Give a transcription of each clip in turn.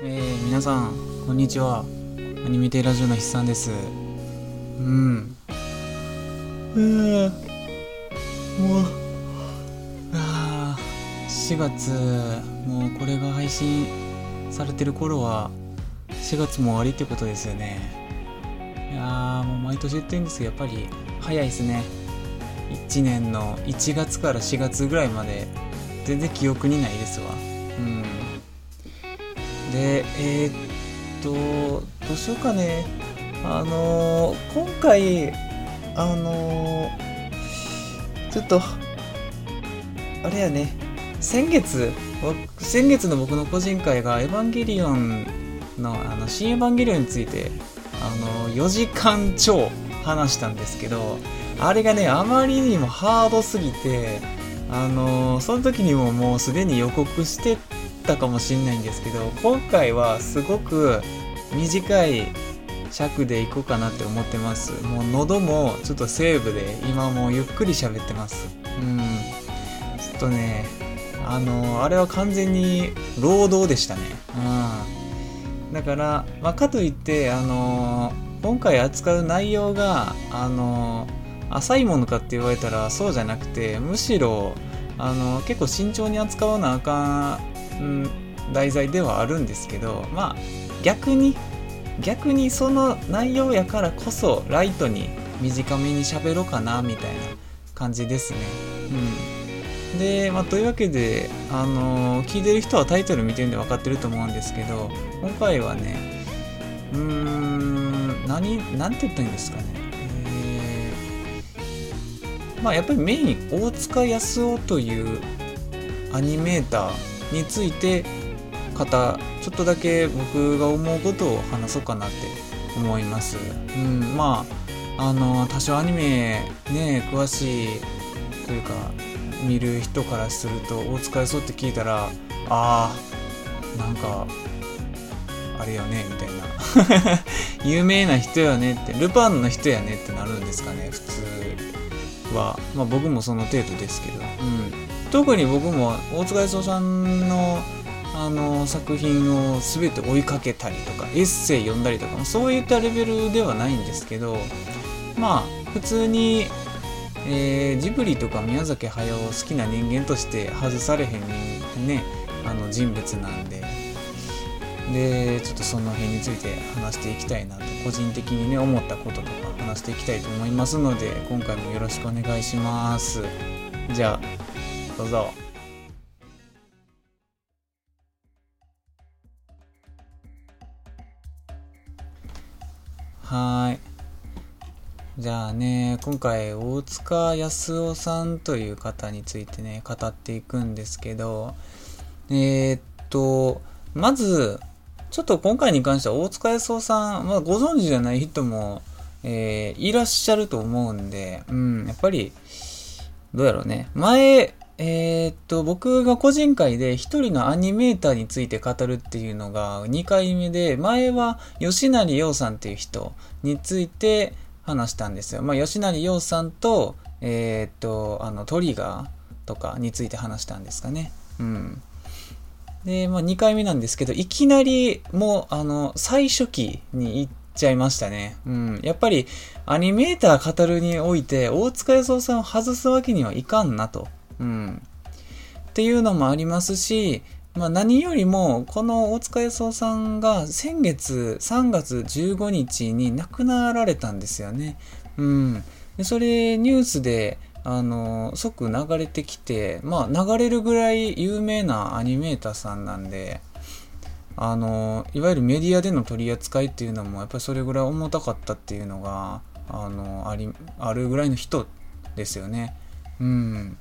えー、皆さんこんにちは。アニメテラジオの筆さんです。うん。うんもうあ4月もうこれが配信されてる頃は4月も終わりってことですよね。いやーもう毎年言ってるんですけどやっぱり早いですね。1年の1月から4月ぐらいまで全然記憶にないですわ。うん。でえー、っとどうしようかね。あのー、今回あのー、ちょっとあれやね。先月先月の僕の個人会が「エヴァンゲリオンの」あの新エヴァンゲリオンについてあの4時間超話したんですけどあれがねあまりにもハードすぎてあのその時にももうすでに予告してたかもしんないんですけど今回はすごく短い尺でいこうかなって思ってます。もう喉もちょっとセーブで今もうゆっくり喋ってます。うん。ちょっとねあのあれは完全に労働でしたね。うん。だから、まあ、かといってあの今回扱う内容があの浅いものかって言われたらそうじゃなくてむしろあの結構慎重に扱わなあかん題材ではあるんですけどまあ逆に逆にその内容やからこそライトに短めに喋ろうかなみたいな感じですね。うん、で、まあ、というわけで、あの、聞いてる人はタイトル見てるんで分かってると思うんですけど今回はねうーん何何て言ったらいいんですかねまあ、やっぱりメイン大塚康夫というアニメーターについて方ちょっとだけ僕が思うことを話そうかなって思います。うん、まああの多少アニメね詳しいというか見る人からすると大塚康夫って聞いたらあーなんかあれよねみたいな 有名な人やねってルパンの人やねってなるんですかね普通は、まあ、僕もその程度ですけど、うん、特に僕も大塚康夫さんのあの作品を全て追いかけたりとかエッセイ読んだりとかそういったレベルではないんですけどまあ普通に、えー、ジブリとか宮崎駿を好きな人間として外されへんねあの人物なんででちょっとその辺について話していきたいなと個人的にね思ったこととか話していきたいと思いますので今回もよろしくお願いします。じゃあどうぞ。はい。じゃあね今回大塚康夫さんという方についてね語っていくんですけどえー、っとまずちょっと今回に関しては大塚康夫さん、まあ、ご存知じゃない人も、えー、いらっしゃると思うんで、うん、やっぱり、どうやろうね。前、えー、っと、僕が個人会で一人のアニメーターについて語るっていうのが2回目で、前は吉成洋さんっていう人について話したんですよ。まあ、吉成洋さんと、えー、っと、あの、トリガーとかについて話したんですかね。うん。で、まあ、2回目なんですけど、いきなりもう、あの、最初期に行っちゃいましたね。うん。やっぱり、アニメーター語るにおいて、大塚康夫さんを外すわけにはいかんなと。うん。っていうのもありますし、まあ、何よりも、この大塚康夫さんが先月3月15日に亡くなられたんですよね。うん。でそれ、ニュースで、あの即流れてきてまあ流れるぐらい有名なアニメーターさんなんであのいわゆるメディアでの取り扱いっていうのもやっぱりそれぐらい重たかったっていうのがあのありあるぐらいの人ですよね。うん。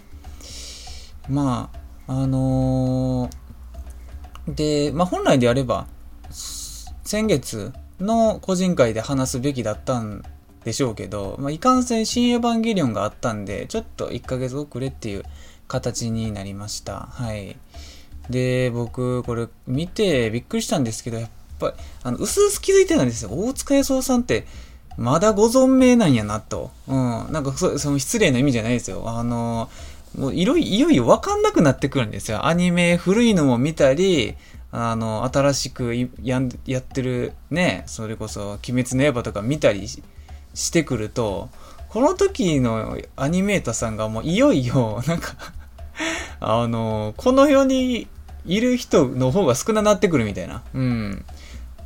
まああのー、で、まあ、本来であれば先月の個人会で話すべきだったんでしょうけど、まあ、いかんせん新エヴァンゲリオンがあったんで、ちょっと1ヶ月遅れっていう形になりました。はい。で、僕、これ見てびっくりしたんですけど、やっぱり、あの、薄々気づいてたんですよ。大塚康夫さんって、まだご存命なんやなと。うん。なんかそ、その失礼な意味じゃないですよ。あの、もういろいよいよわかんなくなってくるんですよ。アニメ古いのも見たり、あの、新しくややってるね、それこそ、鬼滅の刃とか見たりしてくると、この時のアニメーターさんがもういよいよ、なんかあの、この世にいる人の方が少ななってくるみたいな。うん。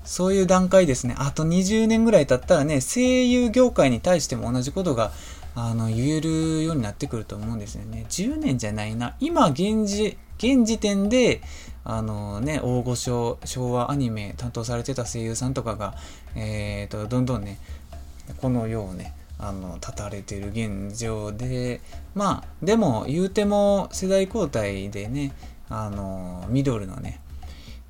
そういう段階ですね。あと20年ぐらい経ったらね、声優業界に対しても同じことが、あの、言えるようになってくると思うんですよね。10年じゃないな。今、現時、現時点で、あのね、大御所、昭和アニメ担当されてた声優さんとかが、えーと、どんどんね、この世をね、あの、立たれてる現状で、まあ、でも、言うても世代交代でね、あの、ミドルのね、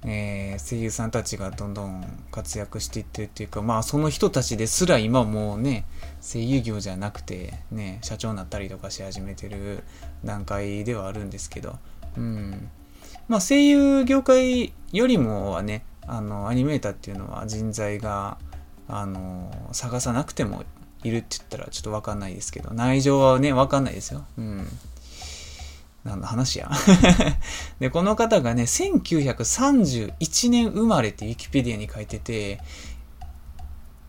えー、声優さんたちがどんどん活躍していってるっていうか、まあその人たちですら今もうね、声優業じゃなくて、ね、社長になったりとかし始めてる段階ではあるんですけど、うん。まあ声優業界よりもはね、あの、アニメーターっていうのは人材が、あの、探さなくてもいるって言ったらちょっとわかんないですけど、内情はね、わかんないですよ。うん。何の話や で、この方がね、1931年生まれってウィキペディアに書いてて、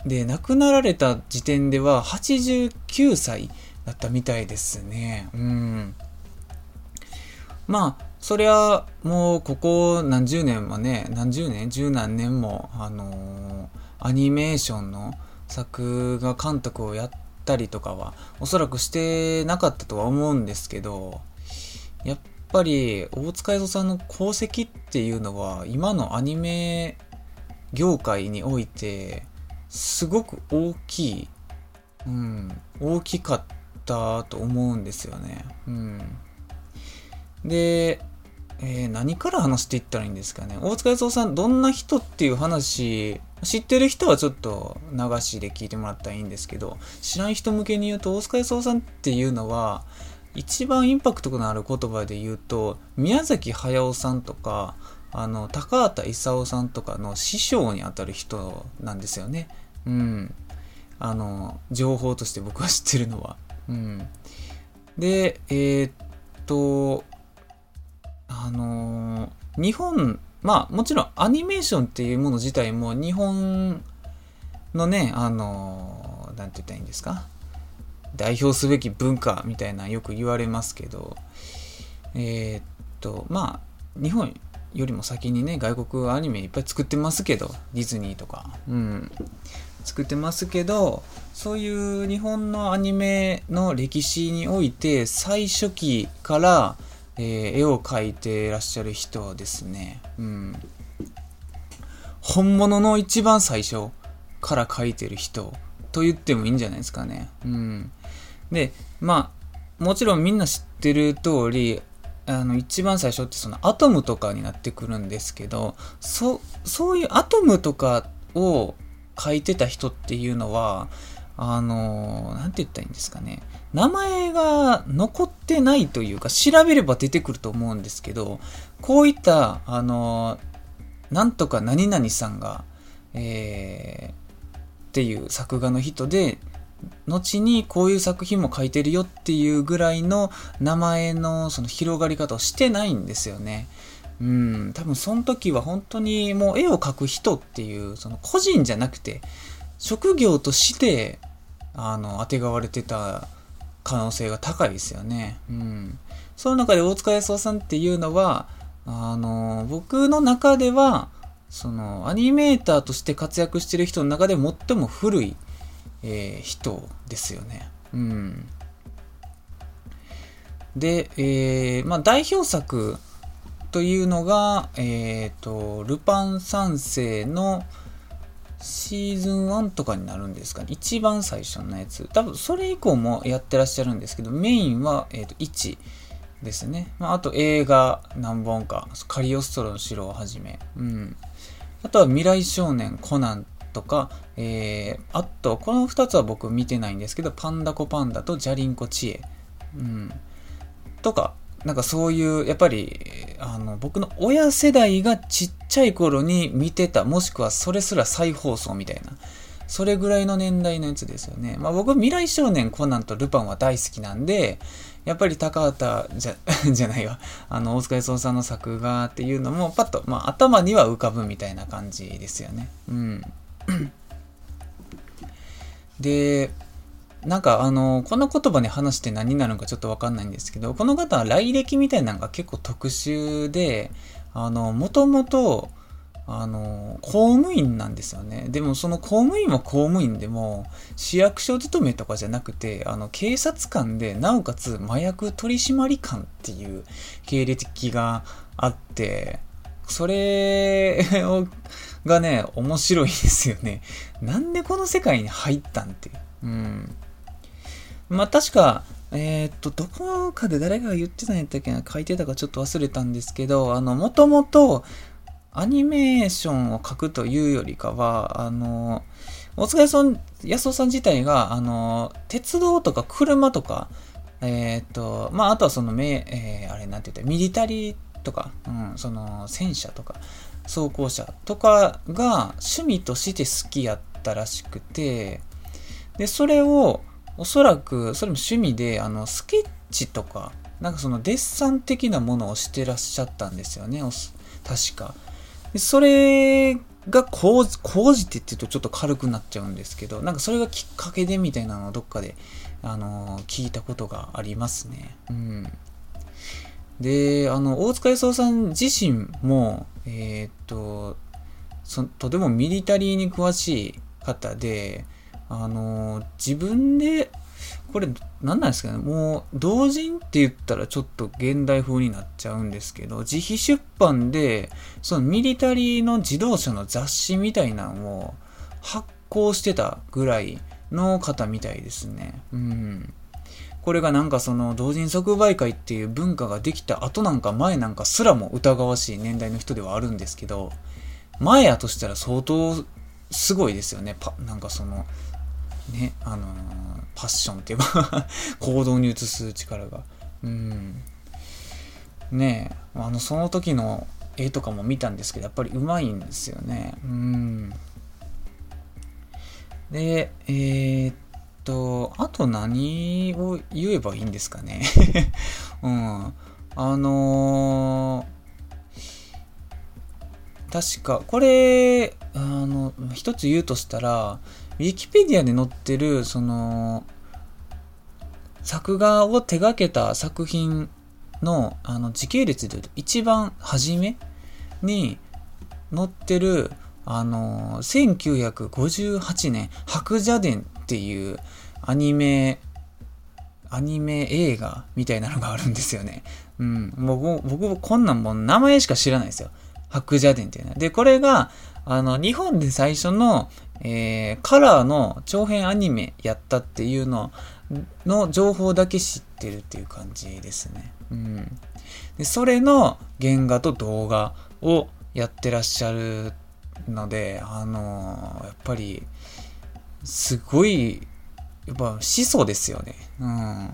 で、亡くなられた時点では89歳だったみたいですね。うん。まあ、そりゃ、もうここ何十年もね、何十年十何年も、あのー、アニメーションの作画監督をやったりとかは、おそらくしてなかったとは思うんですけど、やっぱり大塚愛さんの功績っていうのは今のアニメ業界においてすごく大きい、うん、大きかったと思うんですよね。うん、で、えー、何から話していったらいいんですかね。大塚康夫さん、どんな人っていう話、知ってる人はちょっと流しで聞いてもらったらいいんですけど、知らん人向けに言うと、大塚康夫さんっていうのは、一番インパクトのある言葉で言うと宮崎駿さんとかあの高畑勲さんとかの師匠にあたる人なんですよね。うん。あの情報として僕は知ってるのは。うん。でえー、っとあの日本まあもちろんアニメーションっていうもの自体も日本のねあのなんて言ったらいいんですか？代表すべき文化みたいなよく言われますけど、えー、っと、まあ、日本よりも先にね、外国アニメいっぱい作ってますけど、ディズニーとか、うん、作ってますけど、そういう日本のアニメの歴史において、最初期から、えー、絵を描いてらっしゃる人はですね。うん。本物の一番最初から描いてる人と言ってもいいんじゃないですかね。うん。で、まあ、もちろんみんな知ってる通り、あの、一番最初ってそのアトムとかになってくるんですけど、そ、そういうアトムとかを書いてた人っていうのは、あの、なんて言ったらいいんですかね。名前が残ってないというか、調べれば出てくると思うんですけど、こういった、あの、なんとか何々さんが、えー、っていう作画の人で、後にこういう作品も書いてるよっていうぐらいの名前のその広がり方をしてないんですよね。うん、多分その時は本当にもう絵を描く人っていうその個人じゃなくて職業としてあの当てがわれてた可能性が高いですよね。うん。その中で大塚康夫さんっていうのはあの僕の中ではそのアニメーターとして活躍してる人の中で最も古いえー、人ですよね。うん。で、えー、まあ、代表作というのが、えっ、ー、と、ルパン三世のシーズン1とかになるんですかね。一番最初のやつ。多分、それ以降もやってらっしゃるんですけど、メインは、えっ、ー、と、1ですね。まあ、あと映画何本か。カリオストロの城をはじめ。うん。あとは未来少年コナンとか、えー、あと、この2つは僕見てないんですけど、パンダコパンダとジャリンコチエ。うん。とか、なんかそういう、やっぱり、あの、僕の親世代がちっちゃい頃に見てた、もしくはそれすら再放送みたいな、それぐらいの年代のやつですよね。まあ僕、未来少年コナンとルパンは大好きなんで、やっぱり高畑じゃ、じゃないわ。あの、大塚康夫さんの作画っていうのも、パッと、まあ頭には浮かぶみたいな感じですよね。うん。で、なんかあの、この言葉に話して何になるのかちょっとわかんないんですけど、この方は来歴みたいなのが結構特殊で、あの、もともと、あの、公務員なんですよね。でもその公務員は公務員でも、市役所勤めとかじゃなくて、あの、警察官で、なおかつ麻薬取締官っていう経歴があって、それを、がね、面白いですよね。なんでこの世界に入ったんって。うん。まあ確か、えー、っと、どこかで誰が言ってたんやったっけな書いてたかちょっと忘れたんですけど、あの、もともと、アニメーションを描くというよりかは、あの、大塚康夫さん自体が、あの、鉄道とか車とか、えー、っと、まあ、あとはその、えー、あれなんて言った、ミリタリーとか、うん、その、戦車とか、装甲車とかが趣味として好きやったらしくて、で、それを、おそらく、それも趣味で、あの、スケッチとか、なんかそのデッサン的なものをしてらっしゃったんですよね、確か。でそれが工事、工事って言うとちょっと軽くなっちゃうんですけど、なんかそれがきっかけでみたいなのをどっかで、あの、聞いたことがありますね。うん。で、あの、大塚康夫さん自身も、えー、っと、そとてもミリタリーに詳しい方で、あの、自分で、これ何なんですかねもう同人って言ったらちょっと現代風になっちゃうんですけど自費出版でそのミリタリーの自動車の雑誌みたいなのを発行してたぐらいの方みたいですね。うん。これがなんかその同人即売会っていう文化ができた後なんか前なんかすらも疑わしい年代の人ではあるんですけど前やとしたら相当すごいですよね。パなんかそのね、あのー、パッションっていうか 行動に移す力が。うん。ねえ、あの、その時の絵とかも見たんですけど、やっぱりうまいんですよね。うん。で、えー、っと、あと何を言えばいいんですかね。うん。あのー、確か、これ、あの、一つ言うとしたら、ウィキペディアで載ってる、その、作画を手掛けた作品のあの時系列で言うと一番初めに載ってるあの1958年白蛇伝っていうアニメアニメ映画みたいなのがあるんですよね。うん。僕、僕、こんなんもう名前しか知らないですよ。白蛇伝っていうのは。で、これが、あの、日本で最初の、えー、カラーの長編アニメやったっていうのの情報だけ知ってるっていう感じですね。うん。で、それの原画と動画をやってらっしゃるので、あのー、やっぱり、すごい、やっぱ始祖ですよね。うん。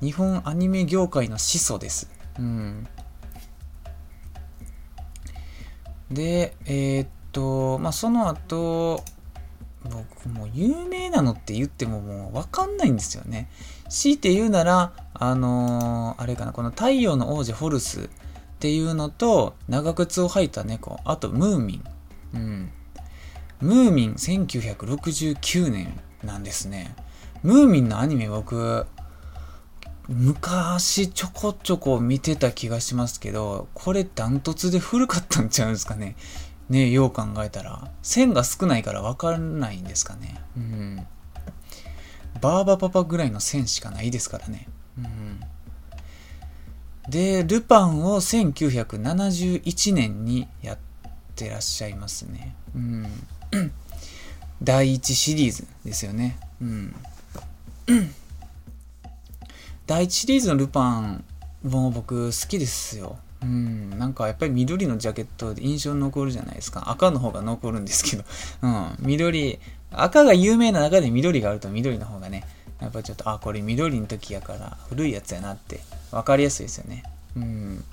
日本アニメ業界の始祖です。うん。で、えー、っと、まあ、その後、僕もう有名なのって言ってももうわかんないんですよね。強いて言うなら、あのー、あれかな、この太陽の王子ホルスっていうのと、長靴を履いた猫、あとムーミン。うん。ムーミン1969年なんですね。ムーミンのアニメ僕、昔ちょこちょこ見てた気がしますけど、これダントツで古かったんちゃうんですかね。ねよう考えたら。線が少ないから分かんないんですかね。うん。バーバパパぐらいの線しかないですからね。うん。で、ルパンを1971年にやってらっしゃいますね。うん。第1シリーズですよね。うん。第1シリーズのルパンも僕好きですよ。うん、なんかやっぱり緑のジャケットで印象に残るじゃないですか。赤の方が残るんですけど、うん、緑、赤が有名な中で緑があると緑の方がね、やっぱちょっと、あ、これ緑の時やから古いやつやなって分かりやすいですよね。うん。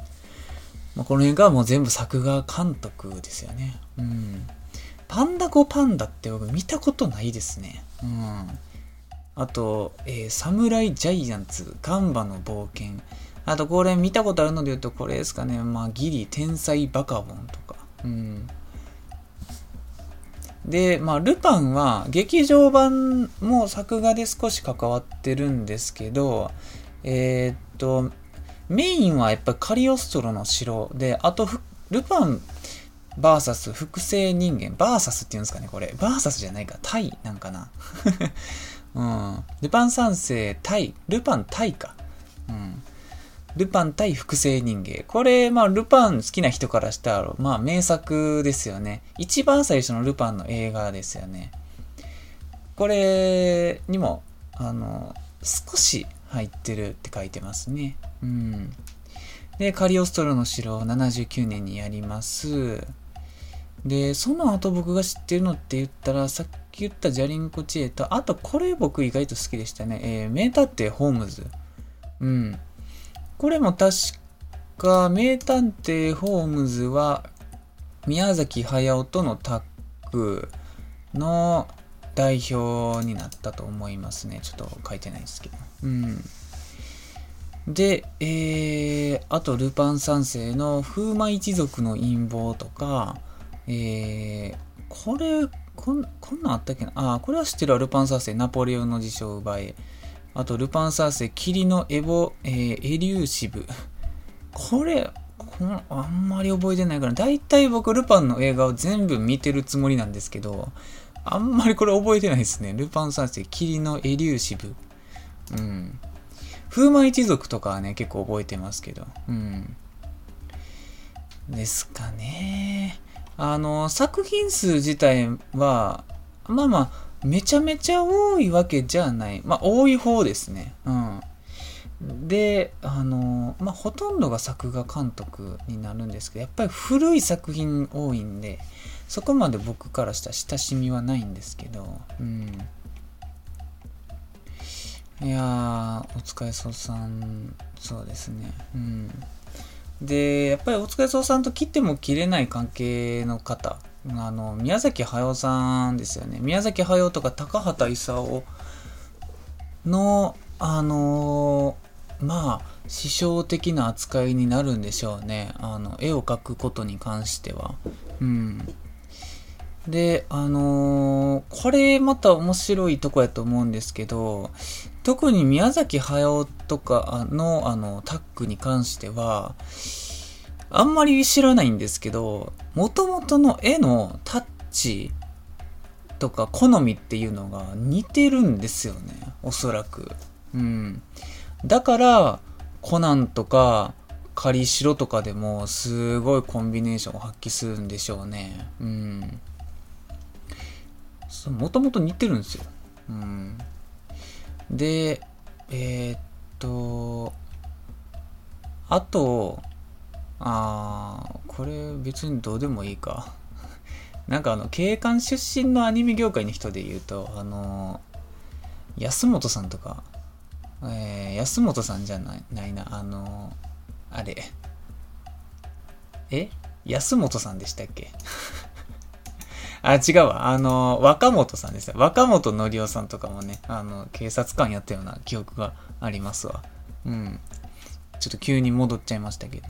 まあ、この辺がもう全部作画監督ですよね。うん。パンダゴパンダって僕見たことないですね。うん。あと、えー、サムライジャイアンツ、ガンバの冒険。あと、これ見たことあるので言うと、これですかね。まあ、ギリ、天才バカボンとか。うん。で、まあ、ルパンは劇場版も作画で少し関わってるんですけど、えー、っと、メインはやっぱりカリオストロの城で、あと、ルパン VS 複製人間、バーサスっていうんですかね、これ。バーサスじゃないか、タイなんかな。うん。ルパン三世対、ルパン対か。ルパン対複製人間。これ、まあ、ルパン好きな人からしたら、まあ、名作ですよね。一番最初のルパンの映画ですよね。これにも、あの、少し入ってるって書いてますね。うん。で、カリオストロの城を79年にやります。で、その後僕が知ってるのって言ったら、さっき言ったジャリンコ知恵と、あとこれ僕意外と好きでしたね。えー、名探偵ホームズ。うん。これも確か、名探偵ホームズは、宮崎駿とのタッグの代表になったと思いますね。ちょっと書いてないですけど。うん。で、えー、あと、ルパン三世の風魔一族の陰謀とか、えー、これ、こん、こんなんあったっけな？あ、これは知ってるわルパン三世、ナポレオンの辞書を奪え。あと、ルパン三世、霧のエボ、えー、エリューシブ。これ、このあんまり覚えてないから、だいたい僕、ルパンの映画を全部見てるつもりなんですけど、あんまりこれ覚えてないですね。ルパン三世、霧のエリューシブ。うん。風魔一族とかはね、結構覚えてますけど。うん。ですかね。あの、作品数自体は、まあまあ、めちゃめちゃ多いわけじゃない。まあ、多い方ですね。うん。で、あの、まあ、ほとんどが作画監督になるんですけど、やっぱり古い作品多いんで、そこまで僕からした親しみはないんですけど、うん。いやー、お疲れそうさん、そうですね。うん。で、やっぱり大塚康さんと切っても切れない関係の方、あの、宮崎駿さんですよね。宮崎駿とか高畑勲の、あのまあ、師匠的な扱いになるんでしょうね。あの、絵を描くことに関しては。うん。で、あのー、これまた面白いとこやと思うんですけど、特に宮崎駿とかのあのタッグに関しては、あんまり知らないんですけど、もともとの絵のタッチとか好みっていうのが似てるんですよね。おそらく。うん。だから、コナンとか、カリシロとかでもすごいコンビネーションを発揮するんでしょうね。うん。もともと似てるんですよ。うん。で、えー、っと、あと、あー、これ別にどうでもいいか。なんかあの、警官出身のアニメ業界の人で言うと、あの、安本さんとか、えー、安本さんじゃないないな、あの、あれ、え？安本さんでしたっけ？あ、違うわ。あの、若本さんですよ。若本のりおさんとかもね、あの、警察官やったような記憶がありますわ。うん。ちょっと急に戻っちゃいましたけど。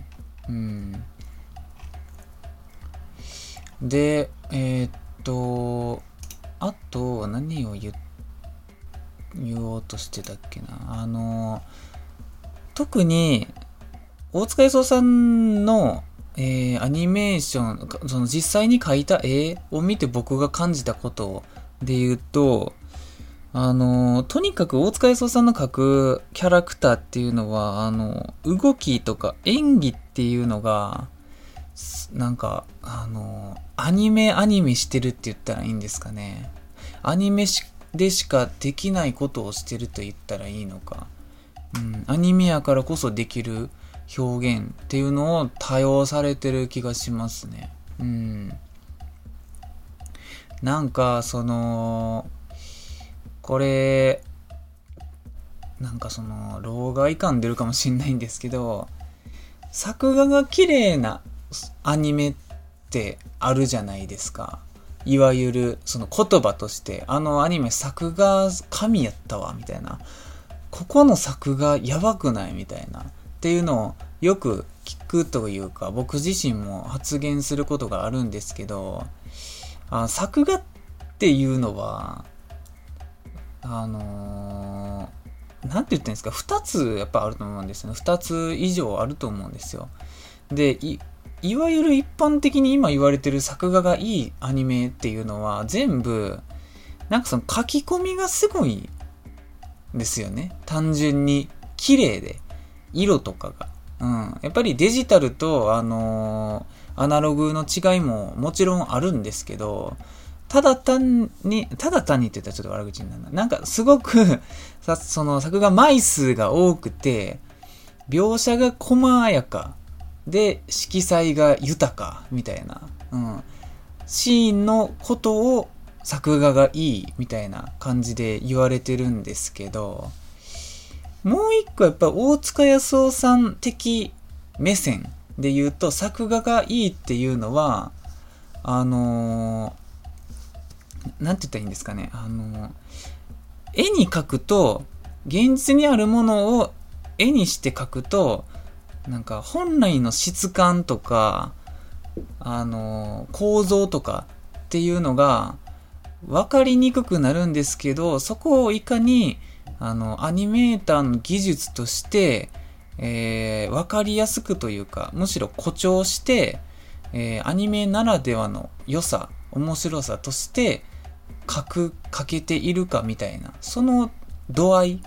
で、えー、っと、あと、何を言、おうとしてたっけな。あの、特に、大塚康さんのえー、アニメーション、その実際に描いた絵を見て僕が感じたことで言うと、あの、とにかく大塚康さんの描くキャラクターっていうのは、あの、動きとか演技っていうのが、なんか、あの、アニメアニメしてるって言ったらいいんですかね。アニメでしかできないことをしてると言ったらいいのか。うん、アニメやからこそできる表現っていうのを多用されてる気がしますね。うん。なんか、その、これ、なんかその、老害感出るかもしんないんですけど、作画が綺麗なアニメってあるじゃないですか。いわゆるその言葉としてあのアニメ作画神やったわみたいなここの作画やばくないみたいなっていうのをよく聞くというか僕自身も発言することがあるんですけどあ作画っていうのはあのー、なんて言ってんですか2つやっぱあると思うんですよね。2つ以上あると思うんですよ。でいわゆる一般的に今言われてる作画がいいアニメっていうのは全部なんかその書き込みがすごいですよね。単純に綺麗で。色とかが、うん、やっぱりデジタルとあのー、アナログの違いももちろんあるんですけどただ単に、ただ単にって言ったらちょっと悪口になるな。なんかすごく さ、その作画枚数が多くて、描写が細やかで、色彩が豊かみたいな、うん。シーンのことを作画がいいみたいな感じで言われてるんですけど、もう一個やっぱ大塚康夫さん的目線で言うと作画がいいっていうのは、あのー、なんて言ったらいいんですかね、あの、絵に描くと、現実にあるものを絵にして描くと、なんか本来の質感とか、あの、構造とかっていうのが分かりにくくなるんですけど、そこをいかに、あの、アニメーターの技術として、えー、分かりやすくというか、むしろ誇張して、えー、アニメならではの良さ、面白さとして、書く、書けているかみたいな、その度合いっ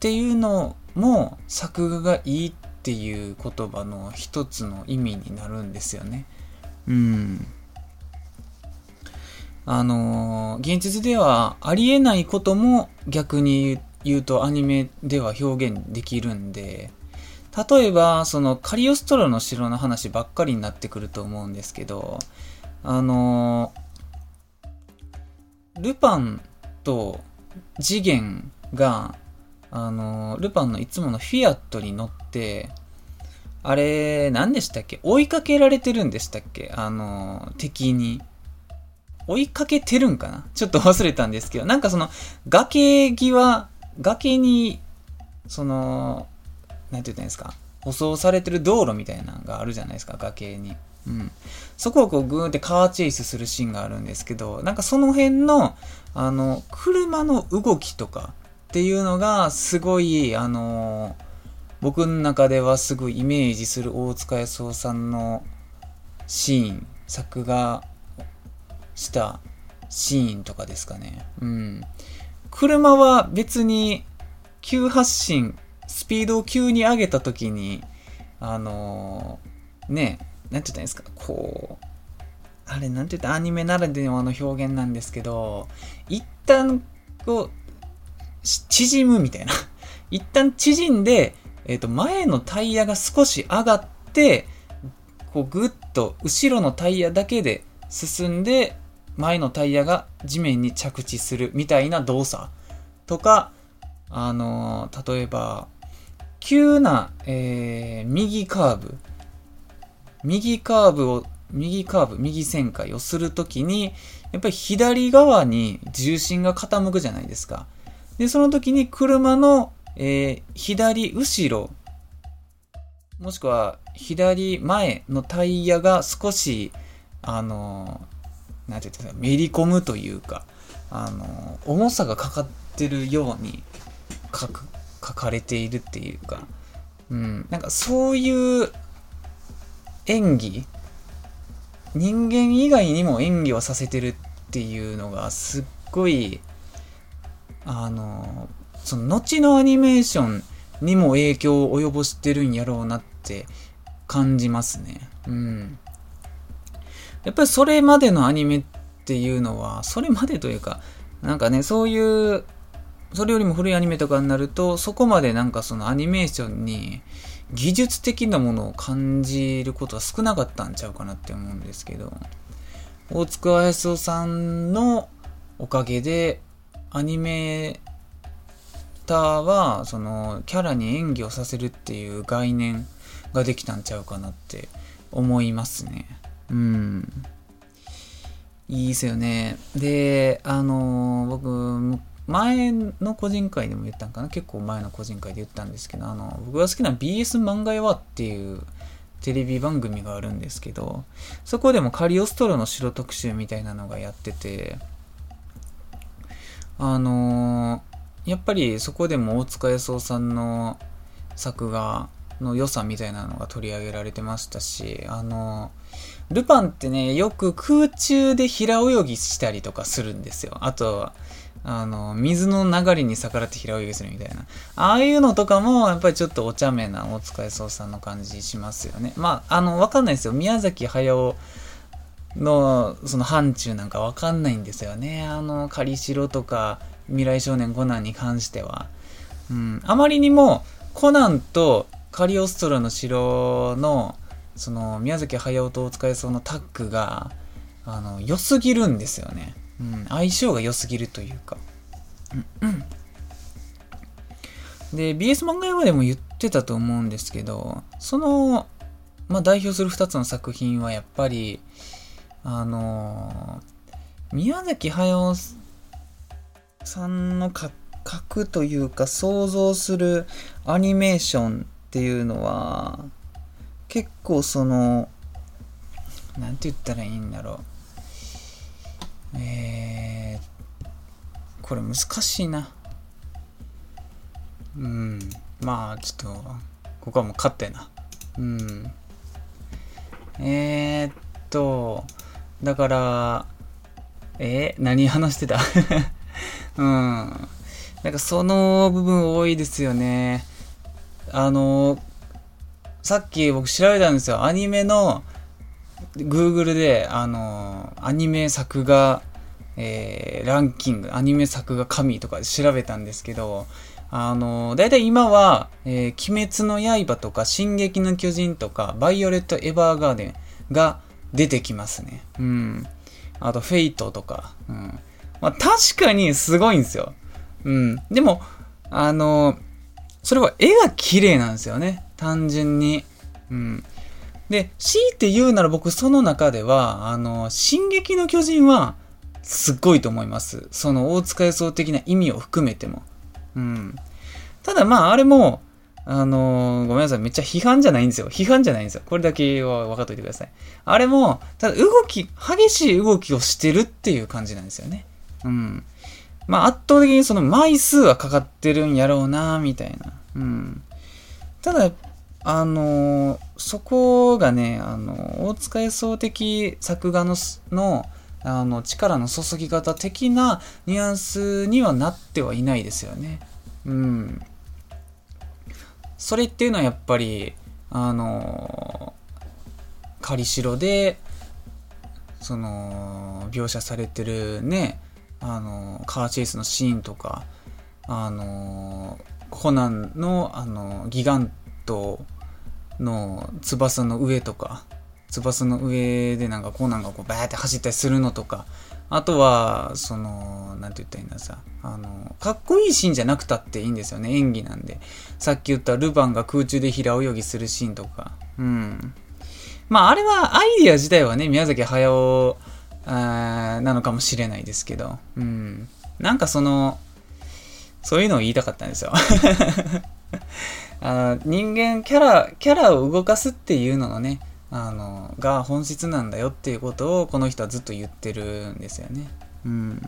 ていうのも作画がいいっていう言葉の一つの意味になるんですよね。うん。あの現実ではありえないことも逆に言うとアニメでは表現できるんで、例えば、そのカリオストロの城の話ばっかりになってくると思うんですけど、あのルパンと次元があの、ルパンのいつものフィアットに乗って、あれ、何でしたっけ？追いかけられてるんでしたっけ？あの、敵に。追いかけてるんかな？ちょっと忘れたんですけど、なんかその、崖際、崖に、その、なんて言ったんですか？舗装されてる道路みたいなのがあるじゃないですか、崖に。うん。そこをこうグーってカーチェイスするシーンがあるんですけど、なんかその辺の、あの、車の動きとか、っていうのがすごい、あの僕の中ではすごいイメージする大塚康夫さんのシーン、作画したシーンとかですかね。うん。車は別に急発進、スピードを急に上げた時に、あのー、ね、なんて言ったんですか、こう、あれ、なんて言ったアニメならではの表現なんですけど、一旦、こう、縮むみたいな。一旦縮んで、えっ、ー、と、前のタイヤが少し上がって、こうぐっと後ろのタイヤだけで進んで、前のタイヤが地面に着地するみたいな動作とか、あのー、例えば、急な、えー、右カーブ、右カーブを、右カーブ、右旋回をするときに、やっぱり左側に重心が傾くじゃないですか。で、その時に車の、えー、左後ろ、もしくは左前のタイヤが少し、あのー、なんて言ってめり込むというか、あのー、重さがかかってるように書く、書かれているっていうか、うん、なんかそういう演技、人間以外にも演技をさせてるっていうのがすっごいあのその後のアニメーションにも影響を及ぼしてるんやろうなって感じますね。うん。やっぱりそれまでのアニメっていうのは、それまでというか、なんかね、そういう、それよりも古いアニメとかになると、そこまでなんかそのアニメーションに技術的なものを感じることは少なかったんちゃうかなって思うんですけど、大塚康夫さんのおかげで、アニメーターはそのキャラに演技をさせるっていう概念ができたんちゃうかなって思いますね。うん。いいですよね。で、あのー僕、前の個人会でも言ったんかな？結構前の個人会で言ったんですけど、あの、僕が好きな BS 漫画屋っていうテレビ番組があるんですけど、そこでもカリオストロの城特集みたいなのがやってて、あのーやっぱりそこでも大塚康夫さんの作画の良さみたいなのが取り上げられてましたし、あのルパンってね、よく空中で平泳ぎしたりとかするんですよ。あと、あの、水の流れに逆らって平泳ぎするみたいな。ああいうのとかも、やっぱりちょっとお茶目な大塚康夫さんの感じしますよね。まあ、あの、わかんないですよ。宮崎駿の、その範疇なんかわかんないんですよね。あの、仮城とか、未来少年コナンに関しては。うん。あまりにも、コナンとカリオストロの城の、その、宮崎駿と大塚康夫のタッグが、あの、良すぎるんですよね。うん。相性が良すぎるというか。うん。で、BS 漫画屋でも言ってたと思うんですけど、その、まあ、代表する2つの作品はやっぱり、あの宮崎駿さんの書くというか想像するアニメーションっていうのは結構そのなんて言ったらいいんだろうえー、これ難しいなうんまあちょっとここはもう勝ってなうんえー、っとだからえー何話してた？うん。なんかその部分多いですよね。あの、さっき僕調べたんですよ。アニメの、Google で、あの、アニメ作画、えーランキング、アニメ作画神とかで調べたんですけど、あの、だいたい今は、えー鬼滅の刃とか、進撃の巨人とか、バイオレット・エヴァーガーデンが出てきますね。うん。あと、フェイトとか、うん。まあ、確かにすごいんですよ。うん。でも、あの、それは絵が綺麗なんですよね。単純に。うん。で、強いて言うなら僕その中では、あの、進撃の巨人は、すっごいと思います。その大塚予想的な意味を含めても。うん。ただまあ、あれも、あのごめんなさい。めっちゃ批判じゃないんですよ。批判じゃないんですよ。これだけは分かっといてください。あれも、ただ動き、激しい動きをしてるっていう感じなんですよね。うん。まあ圧倒的にその枚数はかかってるんやろうな、みたいな。うん。ただ、あのそこがね、あの大塚予想的作画のの、あの、力の注ぎ方的なニュアンスにはなってはいないですよね。うん。それっていうのはやっぱり、あの仮城で、その、描写されてるね、あのカーチェイスのシーンとか、あのコナンの、あのギガントの翼の上とか、翼の上でなんかコナンがこうバーって走ったりするのとか、あとは、その、なんて言ったらいいんださ、あの、かっこいいシーンじゃなくたっていいんですよね、演技なんで。さっき言ったルパンが空中で平泳ぎするシーンとか。うん。まあ、あれは、アイディア自体はね、宮崎駿なのかもしれないですけど、うん。なんかその、そういうのを言いたかったんですよ。あ人間、キャラ、キャラを動かすっていうののね、あの、が本質なんだよっていうことをこの人はずっと言ってるんですよね。うん。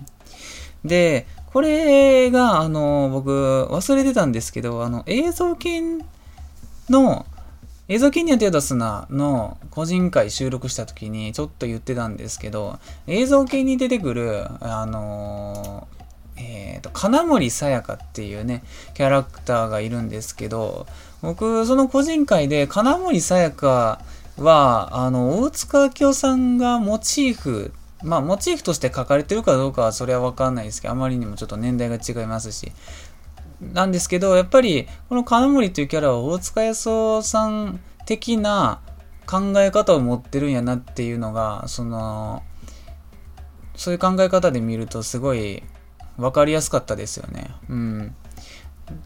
で、これが、あの、僕、忘れてたんですけど、あの、映像系の、映像系には手を出すなの個人会収録した時にちょっと言ってたんですけど、映像系に出てくる、あのえーと、金森さやかっていうね、キャラクターがいるんですけど、僕、その個人会で金森さやかは、あの、大塚明夫さんがモチーフ、まあ、モチーフとして書かれてるかどうかはそれはわかんないですけど、あまりにもちょっと年代が違いますし、なんですけど、やっぱり、この金森というキャラは大塚康夫さん的な考え方を持ってるんやなっていうのが、その、そういう考え方で見るとすごい分かりやすかったですよね。うん。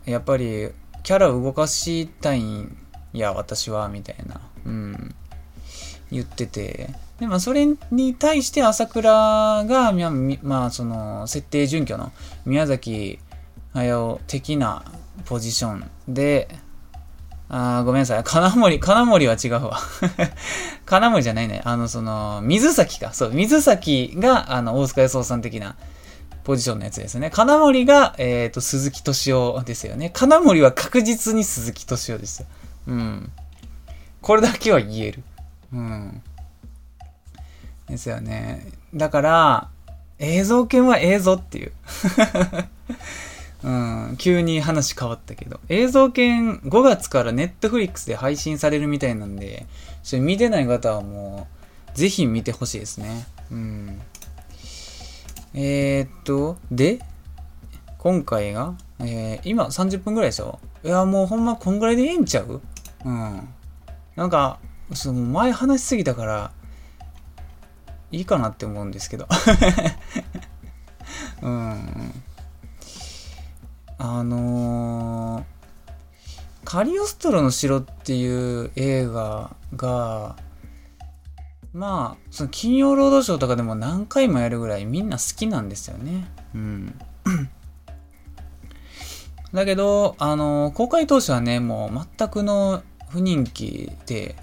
やっぱり、キャラを動かしたいんや、私は、みたいな。うん。言ってて、で、まあ、それに対して朝倉が、まあ、その、設定準拠の宮崎駿的なポジションで、あごめんなさい。金森、金森は違うわ。金森じゃないね。あの、その、水崎か。そう、水崎が、あの、大塚康夫さん的なポジションのやつですね。金森が、えっ、ー、と、鈴木敏夫ですよね。金森は確実に鈴木敏夫ですよ。うん。これだけは言える。うん。ですよね。だから、映像犬は映像っていう。うん、急に話変わったけど。映像犬5月からネットフリックスで配信されるみたいなんで、それ見てない方はもう、ぜひ見てほしいですね。うん。えー、っと、で、今回が、えー、今30分ぐらいでしょ？いや、もうほんまこんぐらいでええんちゃう？うん。なんか、その前話しすぎたから、いいかなって思うんですけど。うん。あのー、カリオストロの城っていう映画が、まあ、その金曜ロードショーとかでも何回もやるぐらいみんな好きなんですよね。うん。だけど、あのー、公開当初はね、もう全くの不人気で、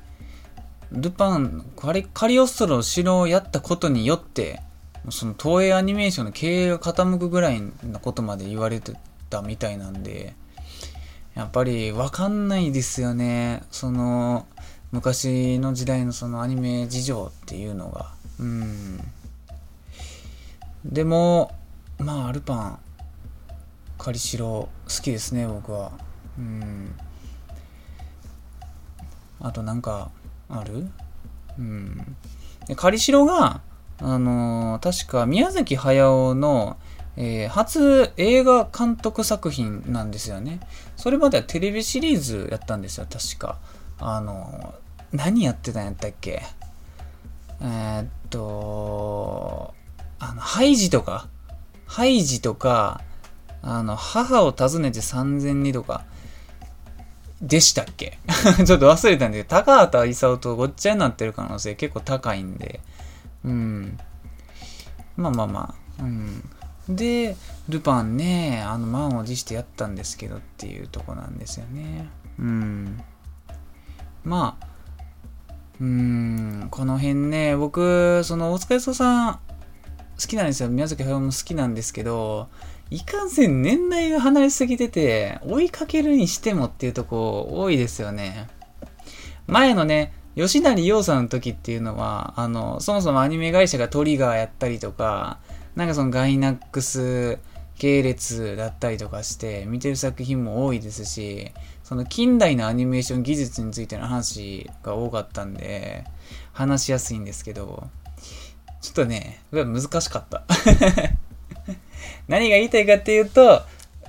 ルパン、カリカリオストロの城をやったことによって、その東映アニメーションの経営が傾くぐらいのことまで言われてったみたいなんで、やっぱりわかんないですよね。その、昔の時代のそのアニメ事情っていうのが。うん。でも、まあ、アルパン、カリシロ好きですね、僕は。うん。あとなんか、ある？うん。で、カリシロが、あのー、確か宮崎駿の、えー、初映画監督作品なんですよね。それまではテレビシリーズやったんですよ、確か。あの、何やってたんやったっけ？えー、っと、あの、ハイジとか、ハイジとか、あの、母を訪ねて3002とか、でしたっけ？ちょっと忘れたんだけど、高畑勲とごっちゃになってる可能性結構高いんで、うん。まあまあまあ、うん。で、ルパンね、あの、満を持してやったんですけどっていうとこなんですよね。うん。まあ、うん、この辺ね、僕、その、大塚康さん、好きなんですよ。宮崎駿も好きなんですけど、いかんせん年代が離れすぎてて、追いかけるにしてもっていうとこ多いですよね。前のね、吉成洋さんの時っていうのは、あの、そもそもアニメ会社がトリガーやったりとか、なんかそのガイナックス系列だったりとかして見てる作品も多いですし、その近代のアニメーション技術についての話が多かったんで、話しやすいんですけど、ちょっとね、難しかった。何が言いたいかっていうと、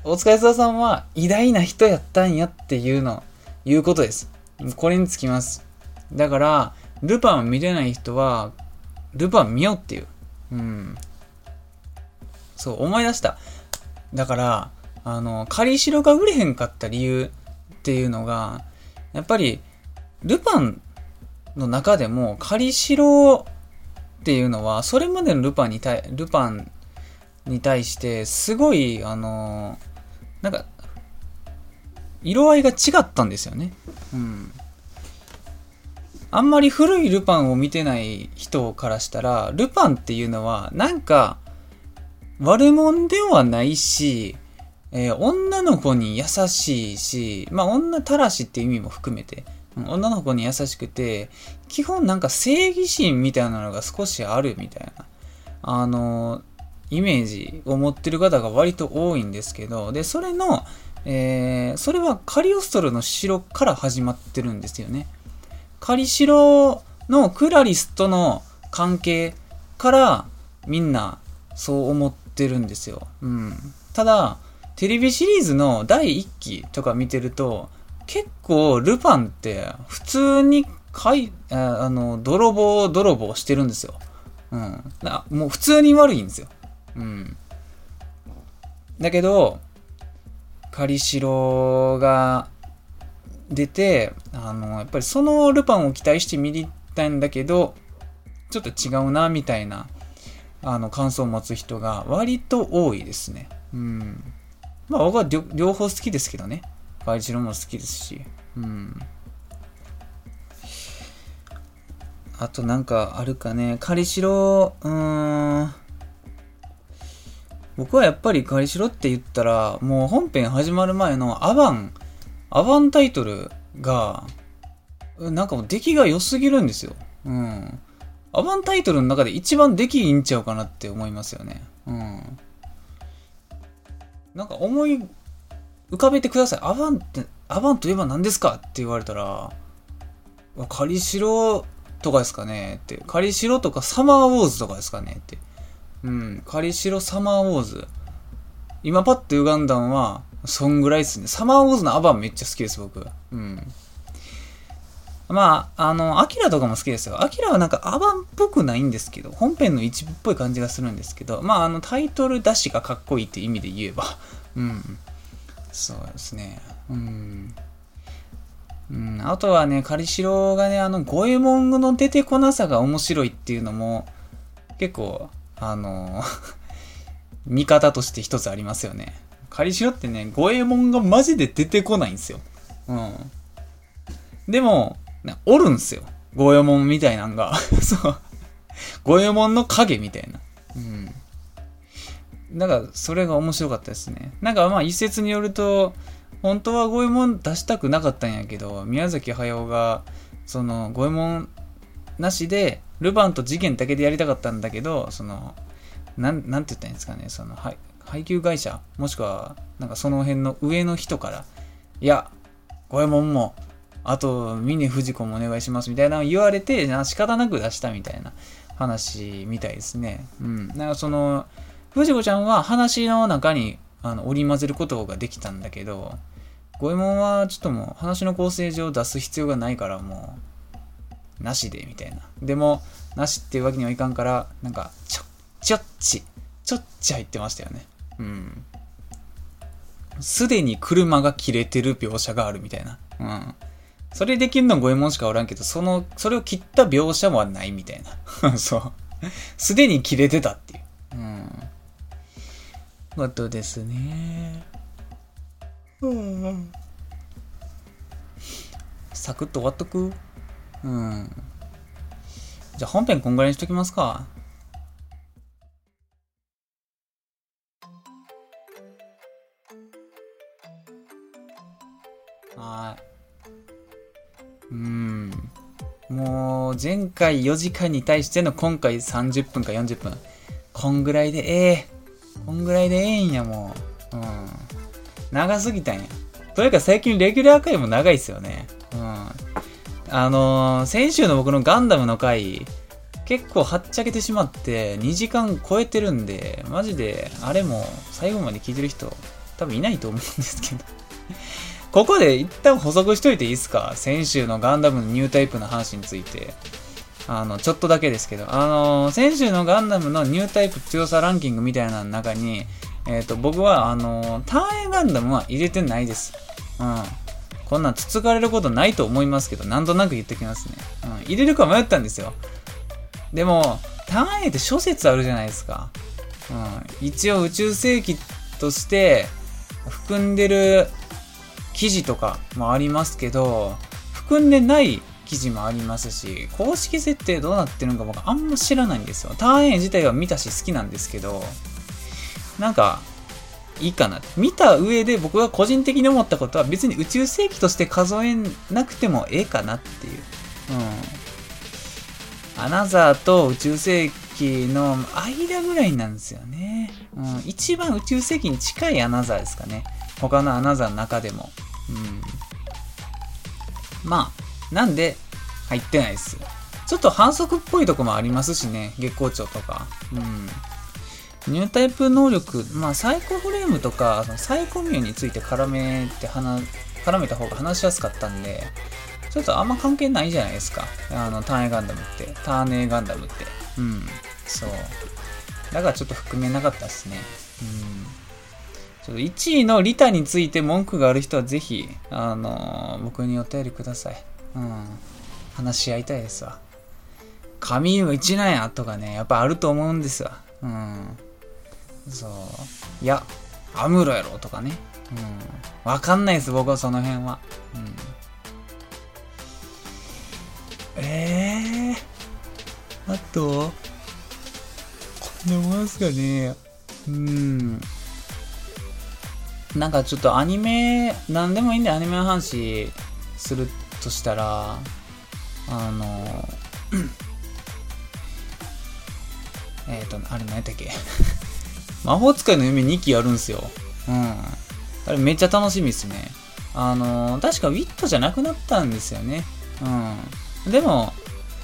お疲れ様さんは偉大な人やったんやっていうの、いうことです。これにつきます。だから、ルパンを見れない人は、ルパン見ようっていう。うん。そう、思い出した。だから、あの、仮城が売れへんかった理由っていうのが、やっぱり、ルパンの中でも、仮城っていうのは、それまでのルパンに対、ルパンに対して、すごい、あの、なんか、色合いが違ったんですよね。うん。あんまり古いルパンを見てない人からしたら、ルパンっていうのは、なんか、悪者ではないし、えー、女の子に優しいし、まあ女たらしっていう意味も含めて、女の子に優しくて、基本なんか正義心みたいなのが少しあるみたいな、あのイメージを持ってる方が割と多いんですけど、で、それの、えー、それはカリオストロの城から始まってるんですよね。カリ城のクラリスとの関係からみんなそう思ってるんですよ。うん。ただ、テレビシリーズの第1期とか見てると、結構ルパンって普通にかい、あの、泥棒泥棒してるんですよ。うん。もう普通に悪いんですよ。うん。だけど、カリシロが出て、あの、やっぱりそのルパンを期待して見に行ったんだけど、ちょっと違うな、みたいな、あの、感想を持つ人が割と多いですね。うん。まあ僕は両方好きですけどね。カリシロも好きですし。うん。あとなんかあるかね。カリシロ、うーん。僕はやっぱりカリシロって言ったら、もう本編始まる前のアバン、アバンタイトルが、なんかもう出来が良すぎるんですよ。うん。アバンタイトルの中で一番出来いいんちゃうかなって思いますよね。うん。なんか思い浮かべてください。アバンって、アバンといえば何ですかって言われたら、カリシロとかですかねって。カリシロとかサマーウォーズとかですかねって。うん。カリシロサマーウォーズ。今パッてウガンダンは、そんぐらいですね。サマーウォーズのアバンめっちゃ好きです、僕。うん。まあ、あの、アキラとかも好きですよ。アキラはなんかアバンっぽくないんですけど、本編の一部っぽい感じがするんですけど、まあ、あの、タイトル出しがかっこいいって意味で言えば、うん。そうですね。うん。うん、あとはね、カリシロがね、あの、ゴエモンの出てこなさが面白いっていうのも、結構、あの 見方として一つありますよね。カリシロってね、ゴエモンがマジで出てこないんですよ。うん。でも、おるんすよ。ゴエモンみたいなんが。そう。ゴエモンの影みたいな。うん。なんか、それが面白かったですね。なんかまあ一説によると、本当はゴエモン出したくなかったんやけど、宮崎駿が、その、ゴエモンなしで、ルパンと事件だけでやりたかったんだけど、その、なん、なんて言ったらいいんですかね、その、はい、配給会社、もしくは、なんかその辺の上の人から、いや、ゴエモンも、あと、峰不二子もお願いしますみたいなの言われて、仕方なく出したみたいな話みたいですね。うん。だからその、藤子ちゃんは話の中にあの織り交ぜることができたんだけど、五右衛門はちょっともう話の構成上出す必要がないからもう、なしで、みたいな。でも、なしっていうわけにはいかんから、なんか、ちょっ、ちょっち、ちょっち入ってましたよね。うん。すでに車が切れてる描写があるみたいな。うん。それできるのは五右衛門しかおらんけど、その、それを切った描写もないみたいな。そう。すでに切れてたっていう。うんことですね。うん。サクッと終わっとく？うん。じゃあ本編こんぐらいにしときますか。はい。うん。もう、前回4時間に対しての今回30分か40分。こんぐらいでええこんぐらいでええんや、もう。うん。長すぎたんや。というか最近レギュラー回も長いっすよね。うん。あのー、先週の僕のガンダムの回、結構はっちゃけてしまって2時間超えてるんで、マジで、あれも最後まで聞いてる人多分いないと思うんですけどここで一旦補足しといていいですか？先週のガンダムのニュータイプの話について。あの、ちょっとだけですけど、あのー、先週のガンダムのニュータイプ強さランキングみたいな中に、えっ、ー、と、僕は、あのー、単影ガンダムは入れてないです。うん。こんなんつつかれることないと思いますけど、なんとなく言ってきますね。うん。入れるか迷ったんですよ。でも、単影って諸説あるじゃないですか。うん。一応宇宙世紀として含んでる記事とかもありますけど、含んでない記事もありますし、公式設定どうなってるのか僕あんま知らないんですよ。ターン A 自体は見たし好きなんですけど、なんか、いいかな。見た上で僕が個人的に思ったことは別に宇宙世紀として数えなくてもええかなっていう。うん。アナザーと宇宙世紀の間ぐらいなんですよね。うん。一番宇宙世紀に近いアナザーですかね。他のアナザーの中でも。うん。まあ、なんで、入ってないです。ちょっと反則っぽいとこもありますしね、月光町とか。うん。ニュータイプ能力、まあ、サイコフレームとか、サイコミュについて絡めて、絡めた方が話しやすかったんで、ちょっとあんま関係ないじゃないですか。あの、ターンエガンダムって。ターネーガンダムって。うん。そう。だからちょっと含めなかったですね。うん。ちょっと1位のリタについて文句がある人はぜひ、あのー、僕にお便りください。うん。話し合いたいですわ。神一なんやとかね、やっぱあると思うんですわ。うん。そう。いや、アムロやろとかね。うん。わかんないです、僕はその辺は。うん。ええー、あと、こんなもんすかね。うん。なんかちょっとアニメ、なんでもいいんでアニメの話するとしたら、あの、えっと、あれ何やったっけ？魔法使いの夢2期やるんすよ。うん。あれめっちゃ楽しみっすね。あの確かウィットじゃなくなったんですよね。うん。でも、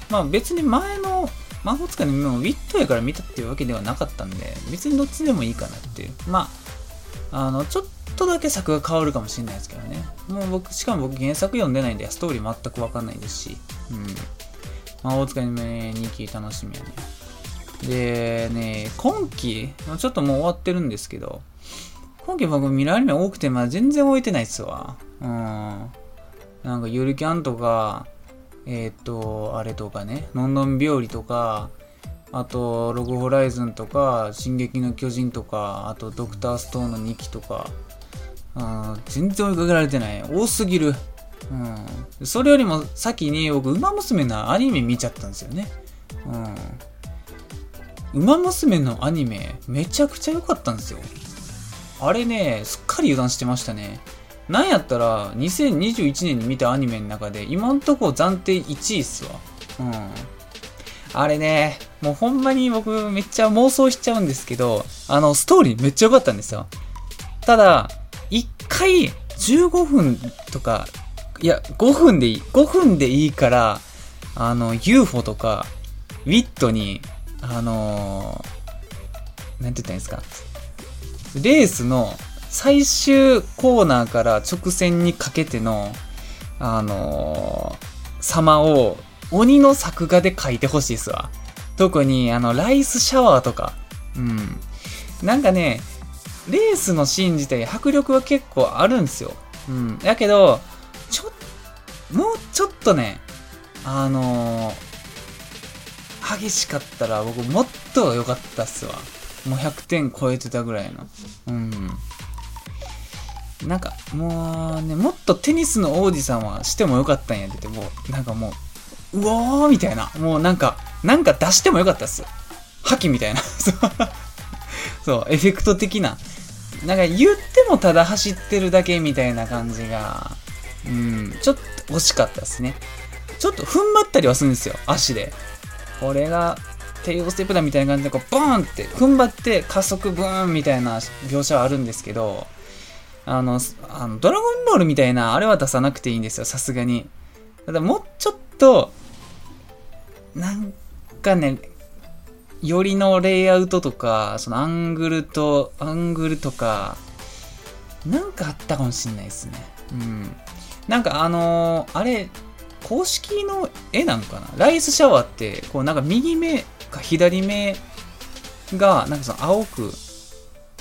まあ別に前の魔法使いの夢もウィットやから見たっていうわけではなかったんで、別にどっちでもいいかなっていう。まあ、あの、ちょっとだけ作が変わるかもしれないですけどね。もう僕、しかも僕原作読んでないんで、ストーリー全くわかんないですし。うん。魔法使いの夢2期楽しみやね。でね、今期、ちょっともう終わってるんですけど、今期僕見るアニメ多くて、まあ全然置いてないっすわ。うん。なんかゆるキャンとか、えっ、ー、と、あれとかね、のんのん日和とか、あと、ログホライズンとか、進撃の巨人とか、あと、ドクターストーンの2期とか、うん、全然追いかけられてない。多すぎる。うん。それよりも先に僕、ウマ娘のアニメ見ちゃったんですよね。うん。ウマ娘のアニメ、めちゃくちゃ良かったんですよ。あれね、すっかり油断してましたね。なんやったら、2021年に見たアニメの中で、今んとこ暫定1位っすわ。うん。あれね、もうほんまに僕めっちゃ妄想しちゃうんですけど、あの、ストーリーめっちゃ良かったんですよ。ただ、1回15分とか、いや、5分でいい。5分でいいから、あの、UFO とか、ウィットにあのー、なんて言ったらいいんですか。レースの最終コーナーから直線にかけての、あのー、様を鬼の作画で描いてほしいっすわ。特に、あの、ライスシャワーとか。うん。なんかね、レースのシーン自体迫力は結構あるんですよ。うん。だけど、ちょ、もうちょっとね、あのー、激しかったら僕もっと良かったっすわ。もう100点超えてたぐらいの。うん。なんかもうね、もっとテニスの王子さんはしてもよかったんやってて、もうなんかもう、うおーみたいな。もうなんか、なんか出してもよかったっす。覇気みたいな。そう、エフェクト的な。なんか言ってもただ走ってるだけみたいな感じが、うん、ちょっと惜しかったですね。ちょっと踏ん張ったりはするんですよ、足で。これが帝王ステップだみたいな感じでこうボーンって踏ん張って加速ブーンみたいな描写はあるんですけどあのあのドラゴンボールみたいなあれは出さなくていいんですよさすがにただもうちょっとなんかねよりのレイアウトとかそのアングルとアングルとかなんかあったかもしんないですね。うん。なんかあのー、あれ公式の絵なんかな？ライスシャワーって、こうなんか右目か左目が、なんかその青く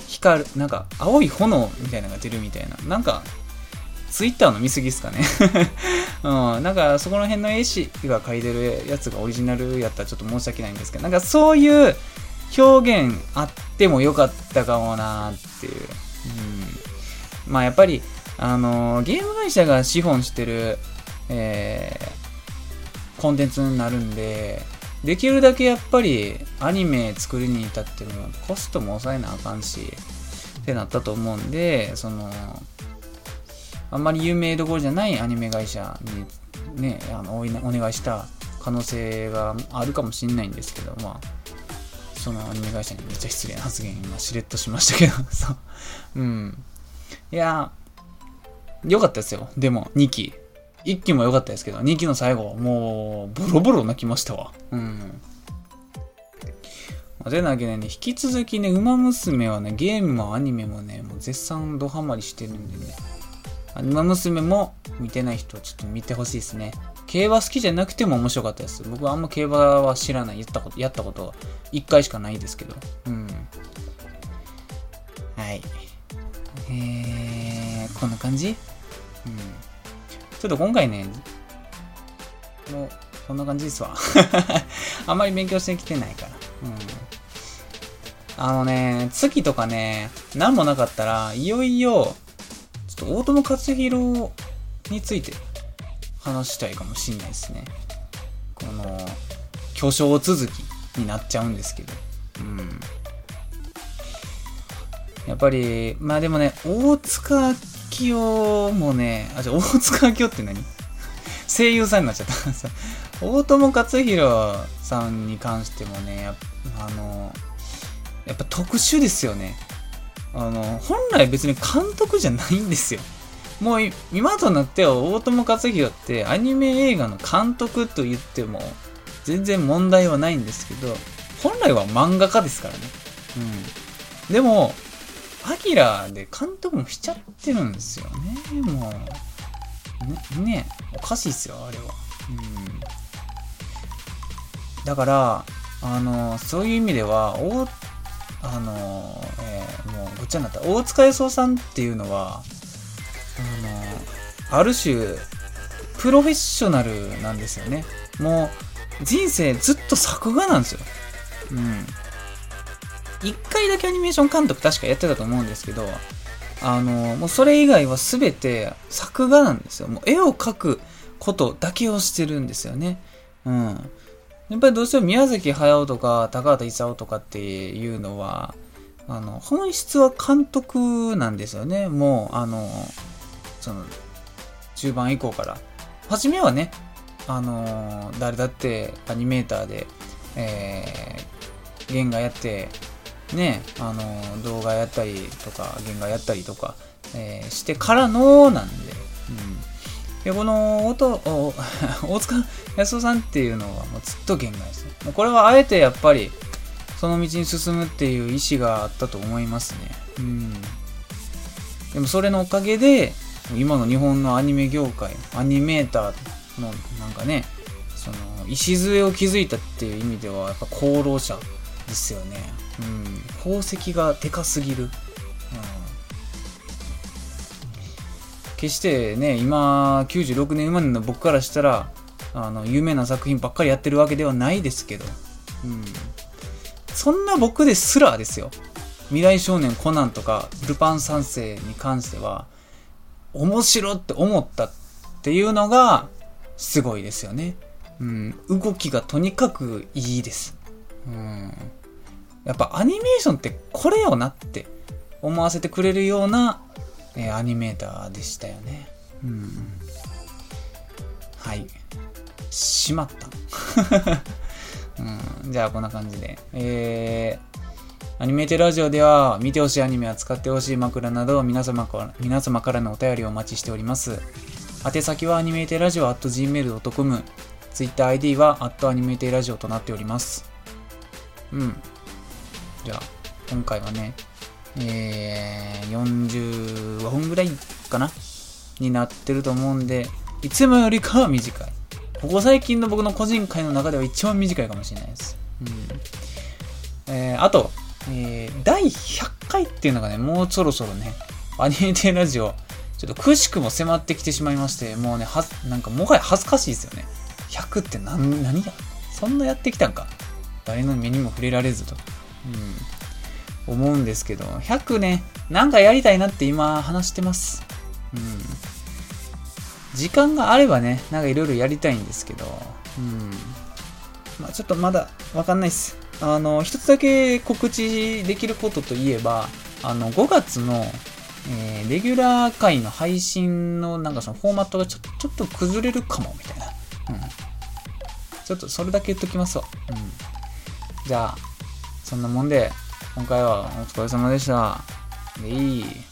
光る、なんか青い炎みたいなのが出るみたいな。なんか、ツイッターの見過ぎっすかね うん。なんか、そこの辺の絵師が描いてるやつがオリジナルやったらちょっと申し訳ないんですけど、なんかそういう表現あってもよかったかもなっていう。うん。まあやっぱり、あのー、ゲーム会社が資本してるえー、コンテンツになるんで、できるだけやっぱりアニメ作るに至ってもコストも抑えなあかんし、ってなったと思うんで、その、あんまり有名どころじゃないアニメ会社にね、あのお願いした可能性があるかもしれないんですけど、まあ、そのアニメ会社にめっちゃ失礼な発言今しれっとしましたけど、そう。うん。いや、良かったですよ。でも、2期。1期も良かったですけど、2期の最後、もう、ボロボロ泣きましたわ。うん。まあでなわけでね、引き続きね、ウマ娘はね、ゲームもアニメもね、もう絶賛ドハマりしてるんでね、ウマ娘も見てない人はちょっと見てほしいですね。競馬好きじゃなくても面白かったです。僕はあんま競馬は知らない、言ったこと、やったこと1回しかないですけど。うん。はい。えー、こんな感じ？うん。ちょっと今回ね、もうこんな感じですわ。あんまり勉強してきてないから。うん。あのね、月とかね、何もなかったら、いよいよ、ょっと大友克弘について話したいかもしんないですね。この、巨匠続きになっちゃうんですけど。うん。やっぱり、まあでもね、大塚明夫もね、あ、じゃ大塚明夫って何？声優さんになっちゃった。大友克洋さんに関してもね、あの、やっぱ特殊ですよね。あの、本来別に監督じゃないんですよ。もう今となっては大友克洋ってアニメ映画の監督と言っても全然問題はないんですけど、本来は漫画家ですからね。うん。でも、アキラで監督もしちゃってるんですよね。もう。ね、ねおかしいっすよ、あれは。うん。だから、あの、そういう意味では、大、あの、えー、もうごっちゃになった。大塚康夫さんっていうのは、あの、ある種、プロフェッショナルなんですよね。もう、人生ずっと作画なんですよ。うん。一回だけアニメーション監督確かやってたと思うんですけど、あの、もうそれ以外は全て作画なんですよ。もう絵を描くことだけをしてるんですよね。うん。やっぱりどうしても宮崎駿とか高畑勲とかっていうのは、あの、本質は監督なんですよね。もう、あの、その、中盤以降から。初めはね、あの、誰だってアニメーターで、えー、原画やって、ね、あの、動画やったりとか、原画やったりとか、えー、してからのなんで、うん。で、この、音、大塚康夫さんっていうのはもうずっと原画ですね。これはあえてやっぱり、その道に進むっていう意思があったと思いますね。うん。でもそれのおかげで、今の日本のアニメ業界、アニメーターのなんかね、その、礎を築いたっていう意味では、やっぱ功労者ですよね。うん。宝石がでかすぎる。決してね、今、96年生まれの僕からしたら、あの、有名な作品ばっかりやってるわけではないですけど、うん。そんな僕ですらですよ。未来少年コナンとか、ルパン三世に関しては、面白って思ったっていうのが、すごいですよね。うん。動きがとにかくいいです。うん。やっぱアニメーションってこれよなって思わせてくれるような、えー、アニメーターでしたよね。うん。はい。しまった。うん、じゃあこんな感じで。えー、アニメーテラジオでは見てほしいアニメは使ってほしい枕など皆様から皆様からのお便りをお待ちしております。宛先はアニメーテラジオ gmail.com TwitterID は at アニメーテラジオとなっております。うん。じゃあ、今回はね、えー、45分ぐらいかな？になってると思うんで、いつもよりかは短い。ここ最近の僕の個人会の中では一番短いかもしれないです。うん。えー、あと、えー、第100回っていうのがね、もうそろそろね、アニメテラジオ、ちょっとくしくも迫ってきてしまいまして、もうね、はなんかもはや恥ずかしいですよね。100って何、何や？そんなやってきたんか誰の目にも触れられずと。うん。思うんですけど、100ね、なんかやりたいなって今話してます。うん。時間があればね、なんかいろいろやりたいんですけど、うん。まあちょっとまだわかんないっす。あの、一つだけ告知できることといえば、あの、5月の、えー、レギュラー回の配信のなんかそのフォーマットがちょちょっと崩れるかも、みたいな。うん。ちょっとそれだけ言っときますわ。うん。じゃあ、そんなもんで、今回はお疲れ様でした。えい。